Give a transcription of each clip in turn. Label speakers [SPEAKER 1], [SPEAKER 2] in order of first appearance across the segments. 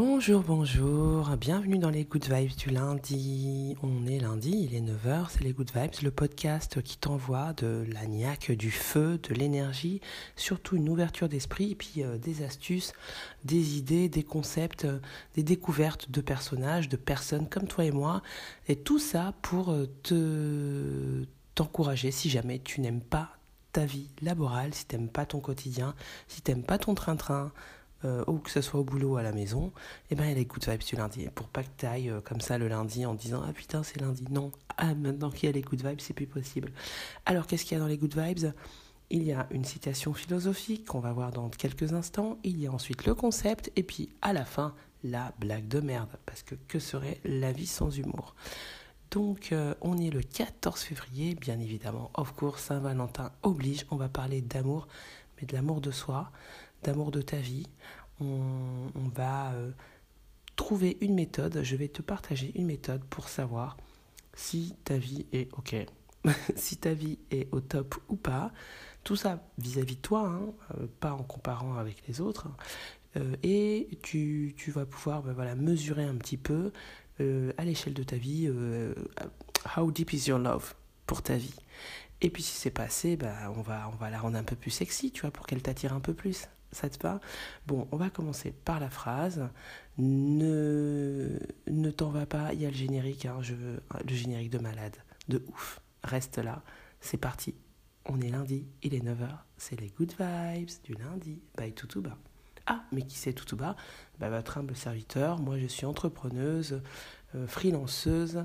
[SPEAKER 1] Bonjour, bonjour, bienvenue dans les Good Vibes du lundi. On est lundi, il est 9h, c'est les Good Vibes, le podcast qui t'envoie de la niaque, du feu, de l'énergie, surtout une ouverture d'esprit et puis euh, des astuces, des idées, des concepts, euh, des découvertes de personnages, de personnes comme toi et moi. Et tout ça pour euh, te t'encourager si jamais tu n'aimes pas ta vie laborale, si tu n'aimes pas ton quotidien, si tu n'aimes pas ton train-train, euh, ou que ce soit au boulot ou à la maison, eh ben, les good vibes du lundi. Pour pas que tu euh, comme ça le lundi en disant Ah putain, c'est lundi. Non, ah, maintenant qu'il y a les good vibes, c'est plus possible. Alors, qu'est-ce qu'il y a dans les good vibes? Il y a une citation philosophique qu'on va voir dans quelques instants. Il y a ensuite le concept. Et puis, à la fin, la blague de merde. Parce que que serait la vie sans humour? Donc, euh, on est le 14 février, bien évidemment. Of course, Saint-Valentin oblige. On va parler d'amour, mais de l'amour de soi, d'amour de ta vie. On, va euh, trouver une méthode, je vais te partager une méthode pour savoir si ta vie est OK, si ta vie est au top ou pas. Tout ça vis-à-vis de toi, hein, euh, pas en comparant avec les autres. Euh, et tu, vas pouvoir ben voilà, mesurer un petit peu à l'échelle de ta vie how deep is your love pour ta vie. Et puis si c'est passé, ben, on, va, on va la rendre un peu plus sexy, tu vois, pour qu'elle t'attire un peu plus. Ça te va? Bon, on va commencer par la phrase. Ne, ne t'en va pas, il y a le générique, hein, je le générique de malade, de ouf. Reste là, c'est parti. On est lundi, il est 9h, c'est les good vibes du lundi by Tutuba. Ah, mais qui c'est Tutuba bah, Votre humble serviteur, moi je suis entrepreneuse, euh, freelanceuse,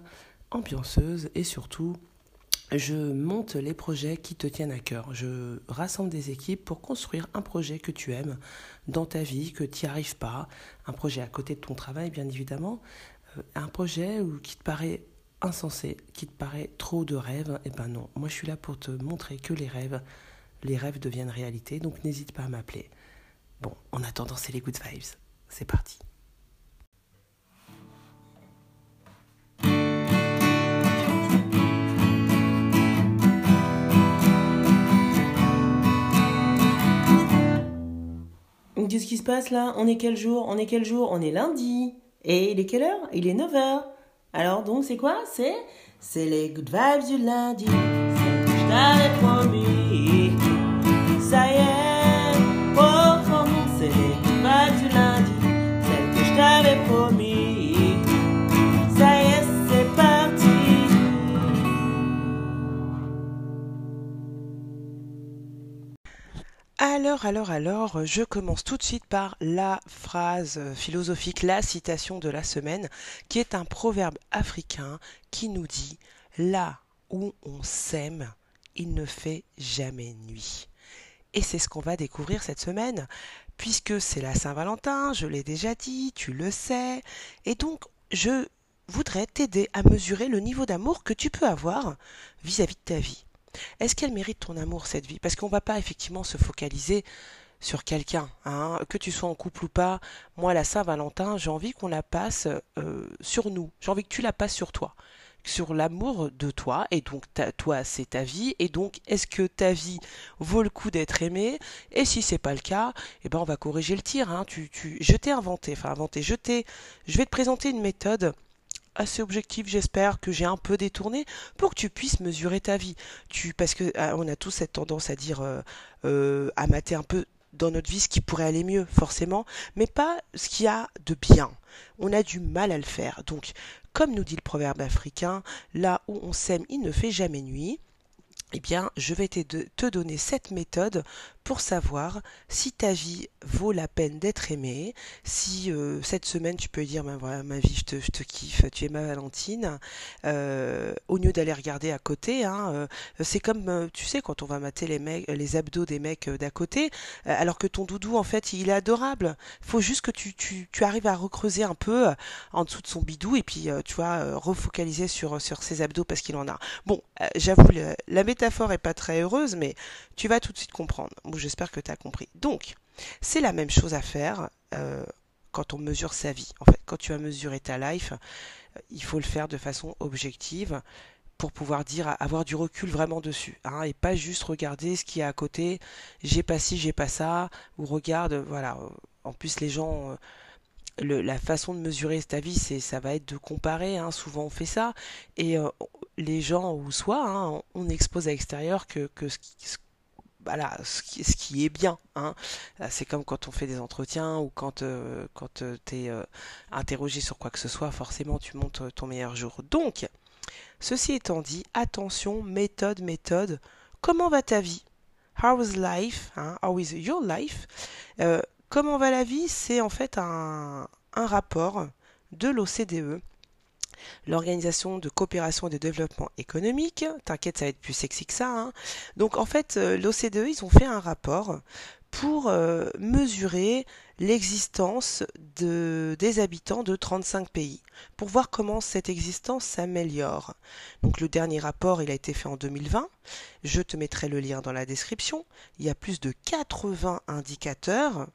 [SPEAKER 1] ambianceuse et surtout je monte les projets qui te tiennent à cœur. Je rassemble des équipes pour construire un projet que tu aimes dans ta vie, que tu n'y arrives pas, un projet à côté de ton travail bien évidemment, euh, un projet qui te paraît insensé, qui te paraît trop de rêves. Eh ben non, moi je suis là pour te montrer que les rêves, les rêves deviennent réalité, donc n'hésite pas à m'appeler. Bon, en attendant, c'est les good vibes. C'est parti. Se passe là? On est quel jour? On est quel jour? On est lundi. Et il est quelle heure? Il est 9h. Alors donc c'est quoi? C'est c'est les good vibes du lundi. Alors, alors, alors, je commence tout de suite par la phrase philosophique, la citation de la semaine, qui est un proverbe africain qui nous dit Là où on s'aime, il ne fait jamais nuit. Et c'est ce qu'on va découvrir cette semaine, puisque c'est la Saint-Valentin, je l'ai déjà dit, tu le sais, et donc je voudrais t'aider à mesurer le niveau d'amour que tu peux avoir vis-à-vis de ta vie. Est-ce qu'elle mérite ton amour, cette vie? Parce qu'on ne va pas effectivement se focaliser sur quelqu'un, hein, que tu sois en couple ou pas. Moi, la Saint-Valentin, j'ai envie qu'on la passe euh, sur nous. J'ai envie que tu la passes sur toi, sur l'amour de toi. Et donc, toi, c'est ta vie. Et donc, est-ce que ta vie vaut le coup d'être aimée? Et si c'est pas le cas, eh ben, on va corriger le tir. Hein. Tu, je t'ai inventé, enfin inventé. Je t'ai, je vais te présenter une méthode assez objectif, j'espère, que j'ai un peu détourné, pour que tu puisses mesurer ta vie. Tu, parce que ah, on a tous cette tendance à dire, euh, euh, à mater un peu dans notre vie ce qui pourrait aller mieux, forcément, mais pas ce qu'il y a de bien. On a du mal à le faire. Donc, comme nous dit le proverbe africain, là où on sème, il ne fait jamais nuit eh bien, je vais te donner cette méthode pour savoir si ta vie vaut la peine d'être aimée, si euh, cette semaine tu peux dire, ben ma vie, je te, kiffe, tu es ma Valentine, euh, au lieu d'aller regarder à côté, hein, euh, c'est comme, tu sais, quand on va mater les, mecs, les abdos des mecs d'à côté, alors que ton doudou, en fait, il est adorable. Faut juste que tu, arrives à recreuser un peu en dessous de son bidou et puis, tu vois, refocaliser sur, ses abdos parce qu'il en a. Bon, j'avoue, la métaphore est pas très heureuse, mais tu vas tout de suite comprendre j'espère que tu as compris. Donc, c'est la même chose à faire euh, quand on mesure sa vie. En fait, quand tu as mesuré ta life, euh, il faut le faire de façon objective pour pouvoir dire, avoir du recul vraiment dessus, hein, et pas juste regarder ce qui est à côté, j'ai pas ci, j'ai pas ça, ou regarde, voilà. En plus, les gens la façon de mesurer ta vie, c'est ça va être de comparer. Hein, souvent on fait ça et euh, les gens ou soi, hein, on expose à l'extérieur que, que ce, voilà, ce, qui, est bien. Hein. C'est comme quand on fait des entretiens ou quand, euh, quand tu es interrogé sur quoi que ce soit, forcément tu montes ton meilleur jour. Donc, ceci étant dit, attention, méthode, méthode. Comment va ta vie? How is life How is your life? Comment va la vie? C'est en fait un, rapport de l'OCDE, l'Organisation de coopération et de développement économique. T'inquiète, ça va être plus sexy que ça. Hein. Donc en fait, euh, l'OCDE, ils ont fait un rapport pour euh, mesurer l'existence de, des habitants de 35 pays, pour voir comment cette existence s'améliore. Donc le dernier rapport, il a été fait en 2020. Je te mettrai le lien dans la description. Il y a plus de 80 indicateurs,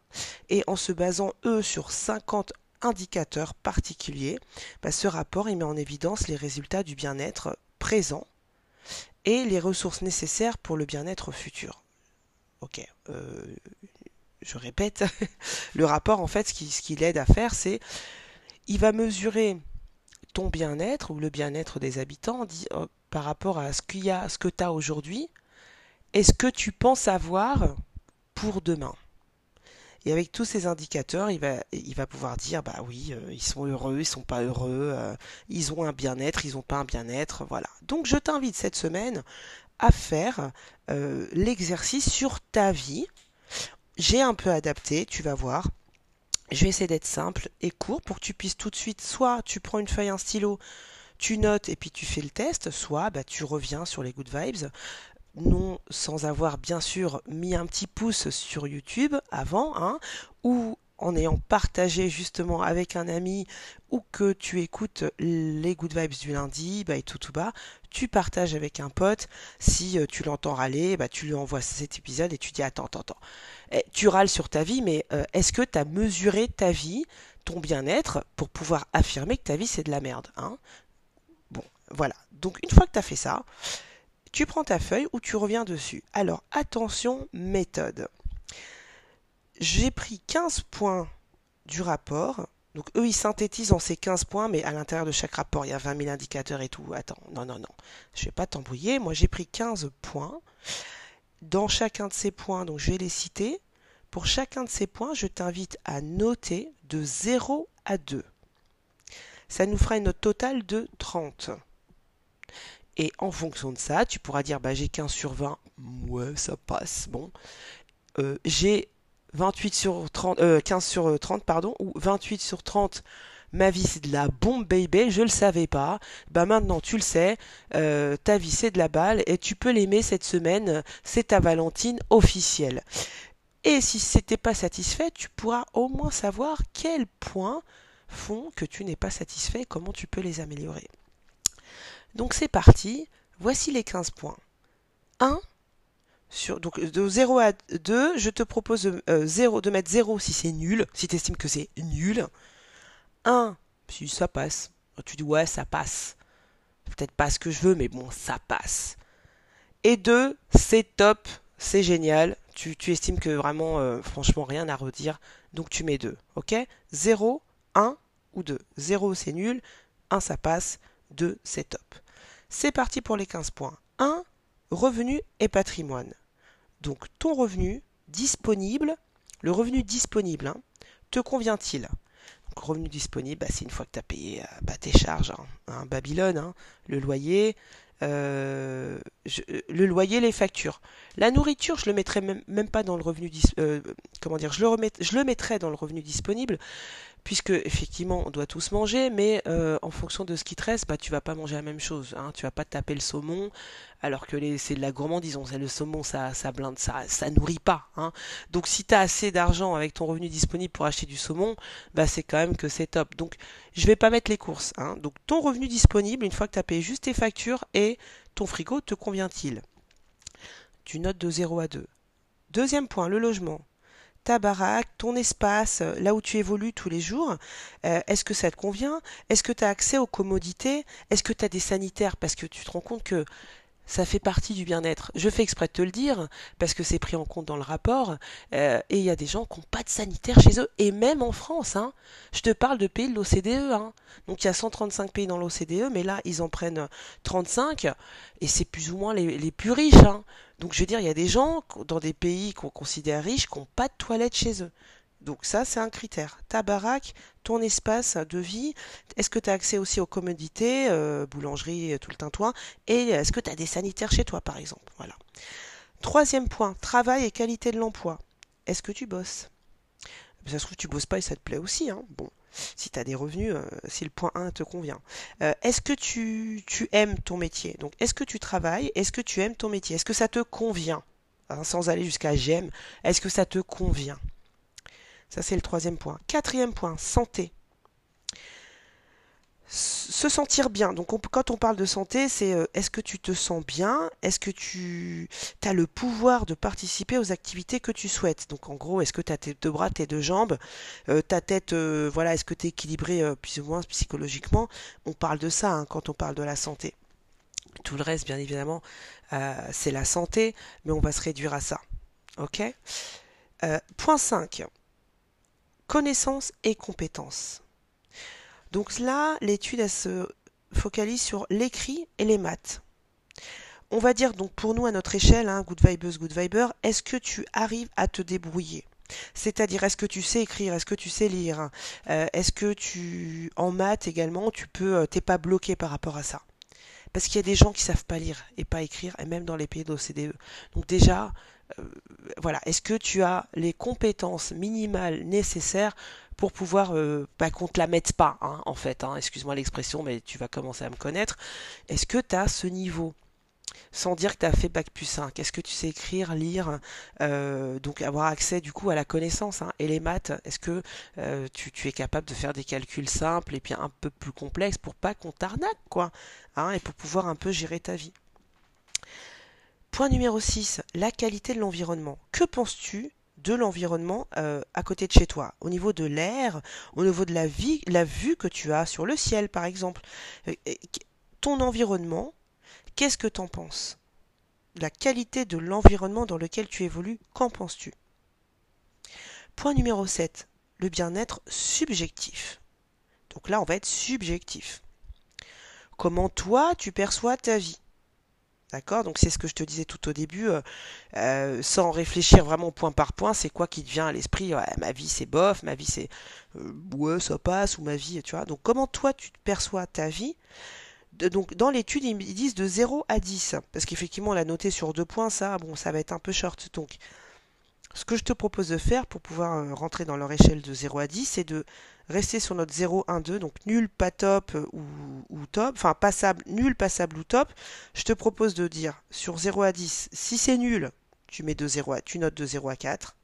[SPEAKER 1] et en se basant, eux, sur 50 indicateurs particuliers, bah, ce rapport il met en évidence les résultats du bien-être présent et les ressources nécessaires pour le bien-être futur. Ok, euh, je répète, le rapport en fait, ce qu'il aide à faire, c'est il va mesurer ton bien-être ou le bien-être des habitants euh, par rapport à ce qu'il que tu as aujourd'hui et ce que tu penses avoir pour demain. Et avec tous ces indicateurs, il va, pouvoir dire, bah oui, euh, ils sont heureux, ils sont pas heureux, ils ont un bien-être, ils ont pas un bien-être, voilà. Donc je t'invite cette semaine à faire euh, l'exercice sur ta vie. J'ai un peu adapté, tu vas voir. Je vais essayer d'être simple et court pour que tu puisses tout de suite, soit tu prends une feuille, un stylo, tu notes et puis tu fais le test, soit bah, tu reviens sur les good vibes, non sans avoir bien sûr mis un petit pouce sur YouTube avant, hein, ou en ayant partagé justement avec un ami ou que tu écoutes les good vibes du lundi, bah, et tout tout bas, tu partages avec un pote. Si euh, tu l'entends râler, bah, tu lui envoies cet épisode et tu dis attends, attends, attends. Eh, tu râles sur ta vie, mais euh, est-ce que tu as mesuré ta vie, ton bien-être, pour pouvoir affirmer que ta vie c'est de la merde hein? Bon, voilà. Donc une fois que tu as fait ça, tu prends ta feuille ou tu reviens dessus. Alors attention, méthode. J'ai pris 15 points du rapport. Donc eux, ils synthétisent en ces 15 points, mais à l'intérieur de chaque rapport, il y a 20 000 indicateurs et tout. Attends, non, non, non. Je ne vais pas t'embrouiller. Moi, j'ai pris 15 points. Dans chacun de ces points, donc je vais les citer. Pour chacun de ces points, je t'invite à noter de 0 à 2. Ça nous fera une note totale de 30. Et en fonction de ça, tu pourras dire bah, j'ai 15 sur 20. Ouais, ça passe. Bon. Euh, j'ai 28 sur 30, 15 euh, sur 30, pardon, ou 28 sur 30, ma vie c'est de la bombe baby, je le savais pas, bah maintenant tu le sais, euh, ta vie c'est de la balle et tu peux l'aimer cette semaine, c'est ta Valentine officielle. Et si c'était pas satisfait, tu pourras au moins savoir quels points font que tu n'es pas satisfait comment tu peux les améliorer. Donc c'est parti, voici les 15 points. 1 donc de 0 à 2, je te propose de, euh, de mettre 0 si c'est nul, si tu estimes que c'est nul. 1 si ça passe. Tu dis ouais, ça passe. Peut-être pas ce que je veux, mais bon, ça passe. Et 2, c'est top, c'est génial. Tu, estimes que vraiment, euh, franchement, rien à redire. Donc tu mets 2. Ok? 0, 1 ou 2. 0, c'est nul. 1, ça passe. 2, c'est top. C'est parti pour les 15 points. 1, Revenu et patrimoine. Donc ton revenu disponible, le revenu disponible, hein, te convient-il? Donc revenu disponible, bah, c'est une fois que tu as payé euh, bah, tes charges, hein, hein, Babylone, le loyer, euh, le loyer, les factures. La nourriture, je le mettrais même, pas dans le revenu euh, comment dire, je le, je le mettrais dans le revenu disponible puisque effectivement on doit tous manger, mais euh, en fonction de ce qui te reste, bah, tu vas pas manger la même chose. Hein. Tu vas pas taper le saumon, alors que c'est de la gourmandise. Le saumon, ça, ça blinde, ça, ça nourrit pas. Hein. Donc si tu as assez d'argent avec ton revenu disponible pour acheter du saumon, bah c'est quand même que c'est top. Donc je vais pas mettre les courses. Hein. Donc ton revenu disponible, une fois que tu as payé juste tes factures et ton frigo, te convient-il? Tu notes de 0 à 2. Deuxième point, le logement ta baraque, ton espace, euh, là où tu évolues tous les jours, euh, est-ce que ça te convient? Est-ce que tu as accès aux commodités? Est-ce que tu as des sanitaires? Parce que tu te rends compte que ça fait partie du bien-être. Je fais exprès de te le dire, parce que c'est pris en compte dans le rapport, euh, et il y a des gens qui n'ont pas de sanitaire chez eux, et même en France. Hein. Je te parle de pays de l'OCDE. Hein. Donc il y a 135 pays dans l'OCDE, mais là, ils en prennent 35, et c'est plus ou moins les, plus riches. Hein. Donc je veux dire, il y a des gens dans des pays qu'on considère riches qui n'ont pas de toilettes chez eux. Donc ça, c'est un critère. Ta baraque, ton espace de vie, est-ce que tu as accès aussi aux commodités, euh, boulangerie, tout le tintouin, et est-ce que tu as des sanitaires chez toi, par exemple? Voilà. Troisième point, travail et qualité de l'emploi. Est-ce que tu bosses? Ça se trouve, tu bosses pas et ça te plaît aussi. Hein bon, si tu as des revenus, euh, si le point 1 te convient. Euh, est-ce que tu, tu, aimes ton métier? Donc, est-ce que tu travailles? Est-ce que tu aimes ton métier? Est-ce que ça te convient? Hein, Sans aller jusqu'à j'aime, est-ce que ça te convient? Ça, c'est le troisième point. Quatrième point, santé. Se sentir bien. Donc, quand on parle de santé, c'est euh, est-ce que tu te sens bien? Est-ce que tu as le pouvoir de participer aux activités que tu souhaites? Donc, en gros, est-ce que tu as tes deux bras, tes deux jambes? Euh, Ta tête, euh, voilà, est-ce que tu es équilibré plus ou moins psychologiquement? On parle de ça hein, quand on parle de la santé. Tout le reste, bien évidemment, c'est la santé, mais on va se réduire à ça. Ok? Point 5 connaissances et compétences. Donc là, l'étude se focalise sur l'écrit et les maths. On va dire donc pour nous à notre échelle, hein, good vibes, good viber, est-ce que tu arrives à te débrouiller? C'est-à-dire, est-ce que tu sais écrire, est-ce que tu sais lire, euh, est-ce que tu, en maths également, tu peux, euh, t'es pas bloqué par rapport à ça? Parce qu'il y a des gens qui savent pas lire et pas écrire, et même dans les pays d'OCDE. Donc déjà, voilà, est-ce que tu as les compétences minimales nécessaires pour pouvoir euh, bah, qu'on te la mette pas, hein, en fait, hein, excuse-moi l'expression, mais tu vas commencer à me connaître. Est-ce que tu as ce niveau? Sans dire que tu as fait Bac plus 5. Est-ce que tu sais écrire, lire, euh, donc avoir accès du coup à la connaissance hein, Et les maths, est-ce que tu, tu, es capable de faire des calculs simples et puis un peu plus complexes pour pas qu'on t'arnaque, quoi, et pour pouvoir un peu gérer ta vie? Point numéro 6, la qualité de l'environnement. Que penses-tu de l'environnement euh, à côté de chez toi, au niveau de l'air, au niveau de la vie, la vue que tu as sur le ciel par exemple. Euh, ton environnement, qu'est-ce que tu en penses? La qualité de l'environnement dans lequel tu évolues, qu'en penses-tu? Point numéro 7, le bien-être subjectif. Donc là, on va être subjectif. Comment toi, tu perçois ta vie? D'accord? Donc c'est ce que je te disais tout au début, euh, euh, sans réfléchir vraiment point par point, c'est quoi qui te vient à l'esprit? Ma vie c'est bof, ma vie c'est euh, ouais ça passe, ou ma vie, tu vois? Donc comment toi tu perçois ta vie? Donc dans l'étude ils disent de 0 à 10, parce qu'effectivement on l'a noté sur deux points, ça bon ça va être un peu short. Donc ce que je te propose de faire pour pouvoir rentrer dans leur échelle de 0 à 10, c'est de rester sur notre 0, 1, 2, donc nul, pas top euh, ou, top, enfin passable, nul, passable ou top, je te propose de dire sur 0 à 10, si c'est nul, tu mets de 0 à, tu notes de 0 à 4,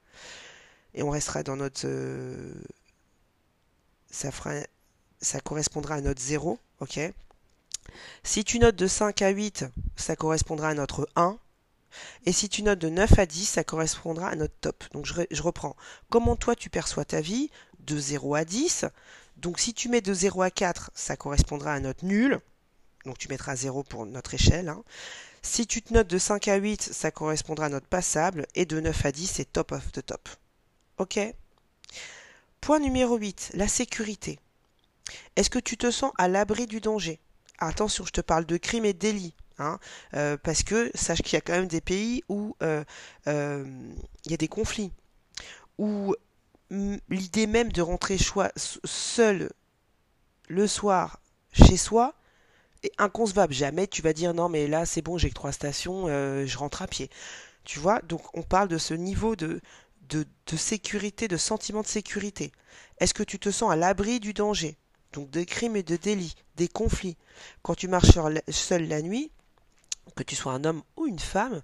[SPEAKER 1] et on restera dans notre... Euh, ça, fera, ça correspondra à notre 0, ok? Si tu notes de 5 à 8, ça correspondra à notre 1, et si tu notes de 9 à 10, ça correspondra à notre top. Donc je, reprends. Comment toi tu perçois ta vie de 0 à 10. Donc si tu mets de 0 à 4, ça correspondra à notre nul. Donc tu mettras 0 pour notre échelle. Hein. Si tu te notes de 5 à 8, ça correspondra à notre passable. Et de 9 à 10, c'est top of the top. Ok? Point numéro 8, la sécurité. Est-ce que tu te sens à l'abri du danger? Attention, je te parle de crimes et délits. Hein, euh, parce que sache qu'il y a quand même des pays où euh, euh, il y a des conflits, l'idée même de rentrer seul le soir chez soi est inconcevable. Jamais tu vas dire non mais là c'est bon j'ai que trois stations, euh, je rentre à pied. Tu vois, donc on parle de ce niveau de, de, sécurité, de sentiment de sécurité. Est-ce que tu te sens à l'abri du danger? Donc des crimes et de délits, des conflits. Quand tu marches seul la nuit, que tu sois un homme ou une femme,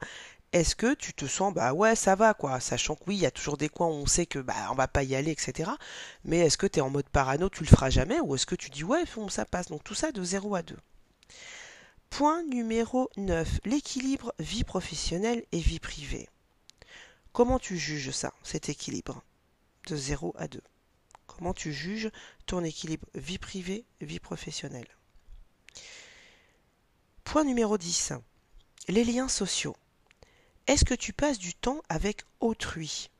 [SPEAKER 1] est-ce que tu te sens bah ouais ça va quoi? Sachant que oui il y a toujours des coins où on sait que bah on va pas y aller etc mais est-ce que tu es en mode parano tu le feras jamais? Ou est-ce que tu dis ouais ça passe. Donc tout ça de 0 à 2 point numéro 9 l'équilibre vie professionnelle et vie privée. Comment tu juges ça cet équilibre? De 0 à 2 comment tu juges ton équilibre vie privée vie professionnelle? Point numéro 10 les liens sociaux. Est-ce que tu passes du temps avec autrui?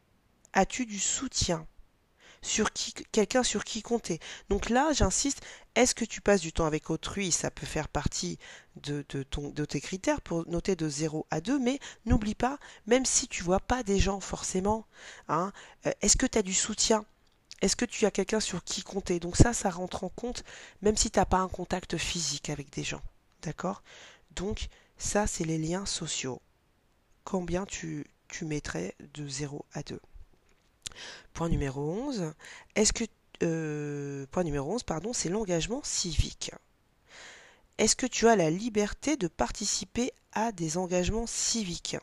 [SPEAKER 1] As-tu du soutien sur qui quelqu'un sur qui compter? Donc là, j'insiste, est-ce que tu passes du temps avec autrui? Ça peut faire partie de, tes critères pour noter de 0 à 2, mais n'oublie pas, même si tu vois pas des gens forcément, hein, euh, est-ce que tu as du soutien? Est-ce que tu as quelqu'un sur qui compter? Donc ça, ça rentre en compte, même si tu n'as pas un contact physique avec des gens. D'accord? Donc ça, c'est les liens sociaux. Combien tu, mettrais de 0 à 2 Point numéro 11. Est-ce que euh, point numéro 11, pardon, c'est l'engagement civique. Est-ce que tu as la liberté de participer à des engagements civiques?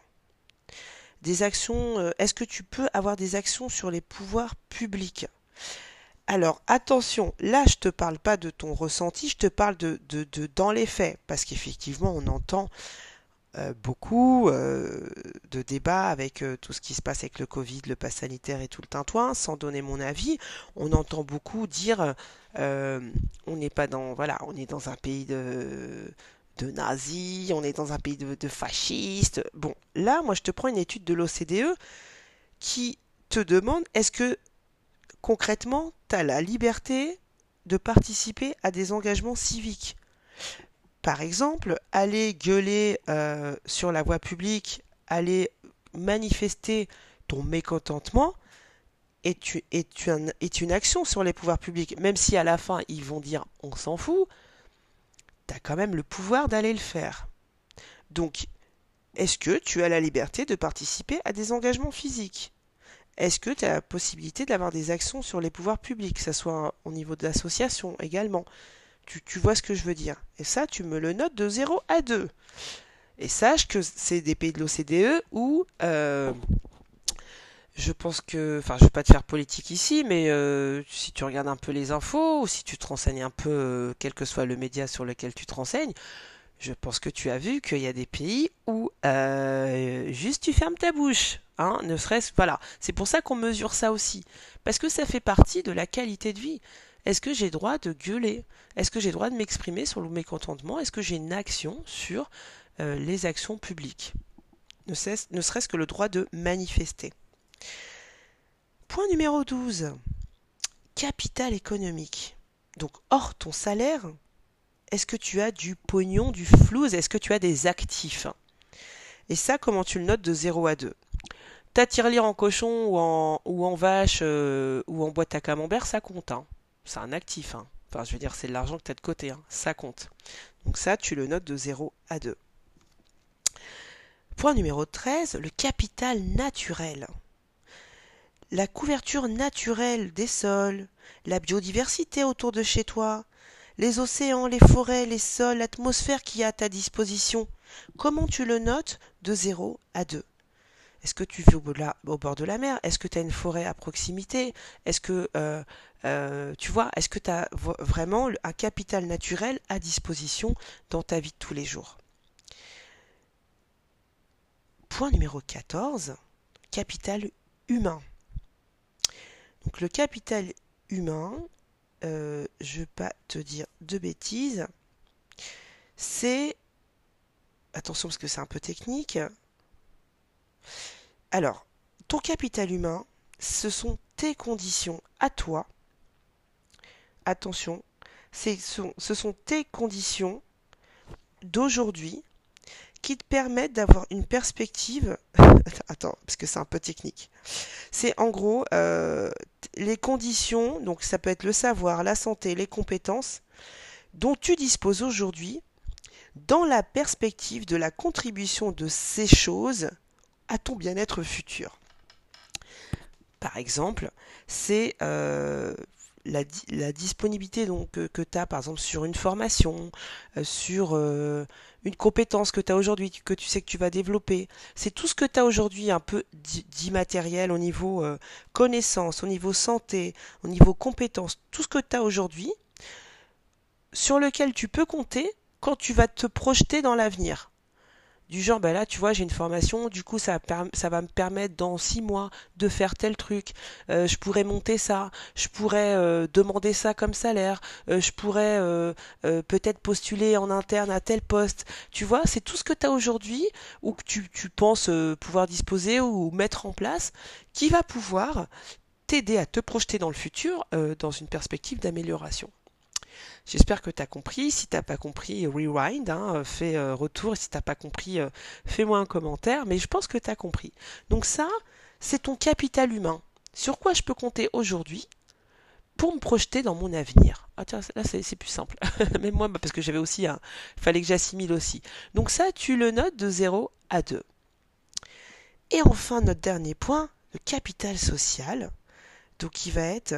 [SPEAKER 1] Des actions, euh, est-ce que tu peux avoir des actions sur les pouvoirs publics? Alors attention, là je te parle pas de ton ressenti, je te parle de, de, de dans les faits, parce qu'effectivement on entend beaucoup euh, de débats avec euh, tout ce qui se passe avec le Covid, le pass sanitaire et tout le tintouin, sans donner mon avis. On entend beaucoup dire on n'est pas dans voilà, on est dans un pays de de nazis, on est dans un pays de, de fascistes. Bon, là, moi, je te prends une étude de l'OCDE qui te demande est-ce que concrètement, tu as la liberté de participer à des engagements civiques? Par exemple, aller gueuler euh, sur la voie publique, aller manifester ton mécontentement est, une action sur les pouvoirs publics. Même si à la fin ils vont dire on s'en fout, tu as quand même le pouvoir d'aller le faire. Donc, est-ce que tu as la liberté de participer à des engagements physiques? Est-ce que tu as la possibilité d'avoir des actions sur les pouvoirs publics, que ce soit au niveau d'associations également? Tu, vois ce que je veux dire. Et ça, tu me le notes de 0 à 2. Et sache que c'est des pays de l'OCDE où euh, je pense que, enfin, je vais pas te faire politique ici, mais euh, si tu regardes un peu les infos ou si tu te renseignes un peu, euh, quel que soit le média sur lequel tu te renseignes, je pense que tu as vu qu'il y a des pays où juste tu fermes ta bouche, hein, ne serait-ce, voilà. C'est pour ça qu'on mesure ça aussi, parce que ça fait partie de la qualité de vie. Est-ce que j'ai droit de gueuler? Est-ce que j'ai droit de m'exprimer sur le mécontentement? Est-ce que j'ai une action sur euh, les actions publiques? Ne, serait-ce que le droit de manifester. Point numéro 12. Capital économique. Donc hors ton salaire, est-ce que tu as du pognon, du flouze? Est-ce que tu as des actifs? Et ça, comment tu le notes de 0 à 2 Ta tirelire en cochon ou en, ou en vache euh, ou en boîte à camembert, ça compte. Hein c'est un actif. Hein. Enfin, je veux dire, c'est de l'argent que tu as de côté. Hein. Ça compte. Donc ça, tu le notes de 0 à 2. Point numéro 13, le capital naturel. La couverture naturelle des sols, la biodiversité autour de chez toi, les océans, les forêts, les sols, l'atmosphère qui est à ta disposition. Comment tu le notes de 0 à 2 est-ce que tu vis au, bord de la mer? Est-ce que tu as une forêt à proximité? Est-ce que, euh, euh, tu vois, est-ce que tu as vraiment un capital naturel à disposition dans ta vie de tous les jours? Point numéro 14, capital humain. Donc le capital humain, euh, je ne vais pas te dire de bêtises, c'est, attention parce que c'est un peu technique, alors, ton capital humain, ce sont tes conditions à toi. Attention, ce sont tes conditions d'aujourd'hui qui te permettent d'avoir une perspective. Attends, parce que c'est un peu technique. C'est en gros euh, les conditions, donc ça peut être le savoir, la santé, les compétences dont tu disposes aujourd'hui dans la perspective de la contribution de ces choses à ton bien-être futur. Par exemple, c'est euh, la, disponibilité donc, que, tu as par exemple sur une formation, euh, sur euh, une compétence que tu as aujourd'hui, que tu sais que tu vas développer. C'est tout ce que tu as aujourd'hui un peu d'immatériel au niveau connaissance, au niveau santé, au niveau compétence, tout ce que tu as aujourd'hui sur lequel tu peux compter quand tu vas te projeter dans l'avenir. Du genre, bah là, tu vois, j'ai une formation, du coup, ça, va me permettre dans six mois de faire tel truc. Euh, je pourrais monter ça, je pourrais euh, demander ça comme salaire, euh, je pourrais peut-être postuler en interne à tel poste. Tu vois, c'est tout ce que tu as aujourd'hui ou que tu penses pouvoir disposer ou mettre en place qui va pouvoir t'aider à te projeter dans le futur dans une perspective d'amélioration. J'espère que tu as compris. Si t'as pas compris, rewind, hein, fais euh, retour. Et si t'as pas compris, euh, fais-moi un commentaire. Mais je pense que tu as compris. Donc ça, c'est ton capital humain. Sur quoi je peux compter aujourd'hui pour me projeter dans mon avenir? Ah tiens, là c'est plus simple. Même moi, parce que j'avais aussi un... Fallait que j'assimile aussi. Donc ça, tu le notes de 0 à 2. Et enfin, notre dernier point, le capital social. Donc qui va être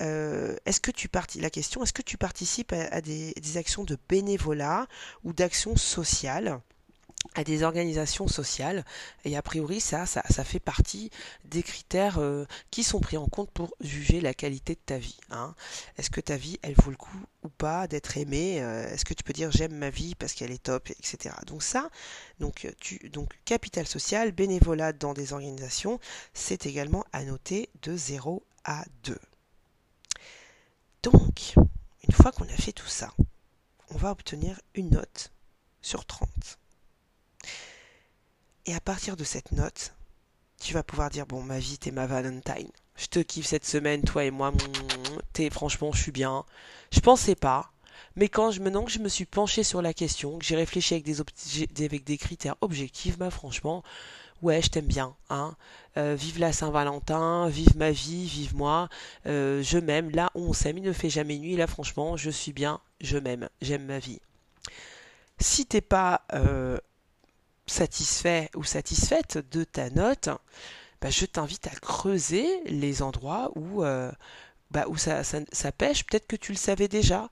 [SPEAKER 1] euh, est-ce que tu la question, est-ce que tu participes à, des, actions de bénévolat ou d'actions sociales à des organisations sociales? Et a priori ça, fait partie des critères euh, qui sont pris en compte pour juger la qualité de ta vie. Hein. Est-ce que ta vie elle vaut le coup ou pas d'être aimée? Euh, Est-ce que tu peux dire j'aime ma vie parce qu'elle est top, etc. Donc ça, donc, tu, donc capital social, bénévolat dans des organisations, c'est également à noter de 0 à 2. Donc, une fois qu'on a fait tout ça, on va obtenir une note sur 30. Et à partir de cette note, tu vas pouvoir dire bon ma vie t'es ma Valentine. Je te kiffe cette semaine, toi et moi. T'es franchement, je suis bien. Je pensais pas, mais quand je maintenant que je me suis penché sur la question, que j'ai réfléchi avec des, avec des critères objectifs, bah franchement, ouais, je t'aime bien, hein. Euh, vive la Saint-Valentin, vive ma vie, vive moi, euh, je m'aime. Là, on s'aime, il ne fait jamais nuit. Là, franchement, je suis bien, je m'aime, j'aime ma vie. Si t'es pas euh, satisfait ou satisfaite de ta note, bah, je t'invite à creuser les endroits où, bah, où ça, ça pêche. Peut-être que tu le savais déjà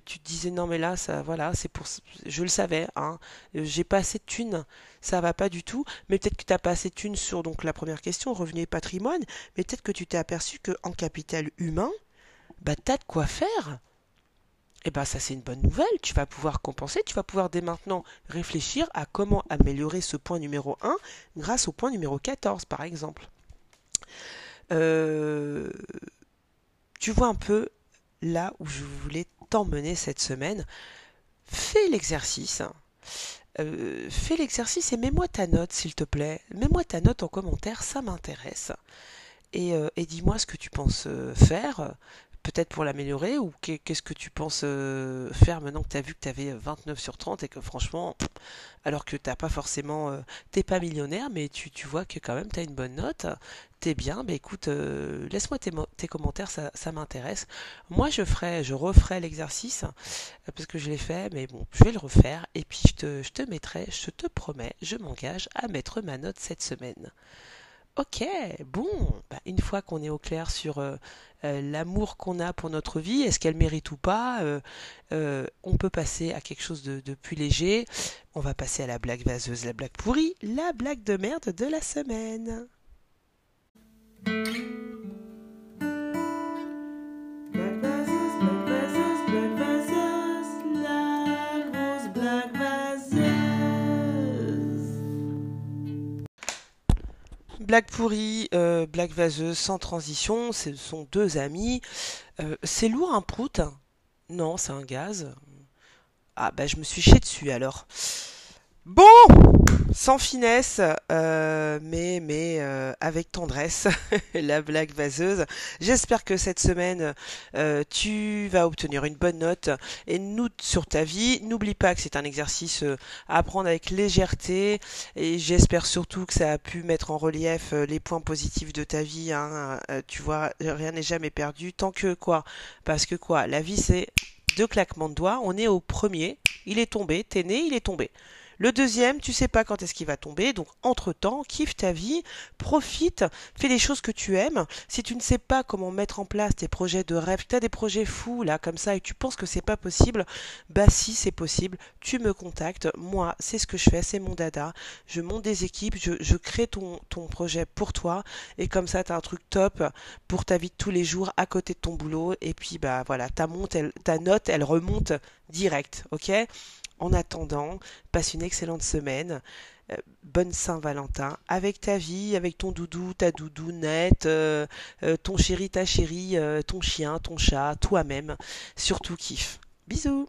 [SPEAKER 1] tu te disais non mais là ça voilà c'est pour je le savais hein. J'ai pas assez de thunes ça va pas du tout. Mais peut-être que tu n'as pas assez de thunes sur donc la première question revenu et patrimoine. Mais peut-être que tu t'es aperçu que en capital humain bah t'as de quoi faire. Eh ben ça c'est une bonne nouvelle, tu vas pouvoir compenser, tu vas pouvoir dès maintenant réfléchir à comment améliorer ce point numéro 1 grâce au point numéro 14 par exemple. Euh, tu vois un peu là où je voulais t'emmener cette semaine. Fais l'exercice. Euh, fais l'exercice et mets-moi ta note, s'il te plaît. Mets-moi ta note en commentaire, ça m'intéresse. Et, euh, dis-moi ce que tu penses euh, faire peut-être pour l'améliorer ou qu'est-ce que tu penses euh, faire maintenant que tu as vu que tu avais 29 sur 30 et que franchement, alors que t'as pas forcément, euh, t'es pas millionnaire, mais tu, vois que quand même tu as une bonne note, t'es bien, mais écoute, euh, laisse-moi tes, commentaires, ça, m'intéresse. Moi je ferai, je referai l'exercice parce que je l'ai fait, mais bon, je vais le refaire et puis je je te mettrai, je te promets, je m'engage à mettre ma note cette semaine. Ok, bon, bah, une fois qu'on est au clair sur euh, euh, l'amour qu'on a pour notre vie, est-ce qu'elle mérite ou pas, euh, on peut passer à quelque chose de, de, plus léger. On va passer à la blague vaseuse, la blague pourrie, la blague de merde de la semaine. Blague pourrie, euh, blague vaseuse, sans transition, ce sont deux amis. Euh, c'est lourd un prout? Non, c'est un gaz. Ah bah je me suis chié dessus alors. Bon, sans finesse, euh, mais mais euh, avec tendresse, la blague vaseuse. J'espère que cette semaine euh, tu vas obtenir une bonne note et note sur ta vie. N'oublie pas que c'est un exercice à apprendre avec légèreté et j'espère surtout que ça a pu mettre en relief les points positifs de ta vie. Hein. tu vois, rien n'est jamais perdu tant que quoi, parce que quoi, la vie c'est deux claquements de doigts. On est au premier, il est tombé, t'es né, il est tombé. Le deuxième, tu sais pas quand est-ce qu'il va tomber, donc entre-temps, kiffe ta vie, profite, fais les choses que tu aimes. Si tu ne sais pas comment mettre en place tes projets de rêve, tu as des projets fous là comme ça et tu penses que c'est pas possible, bah si c'est possible, tu me contactes. Moi, c'est ce que je fais, c'est mon dada. Je monte des équipes, je, crée ton, projet pour toi et comme ça tu un truc top pour ta vie de tous les jours à côté de ton boulot et puis bah voilà, ta, monte, ta note, elle remonte direct, ok? En attendant, passe une excellente semaine. Euh, bonne Saint-Valentin avec ta vie, avec ton doudou, ta doudounette, euh, euh, ton chéri, ta chérie, ton chien, ton chat, toi-même. Surtout kiffe. Bisous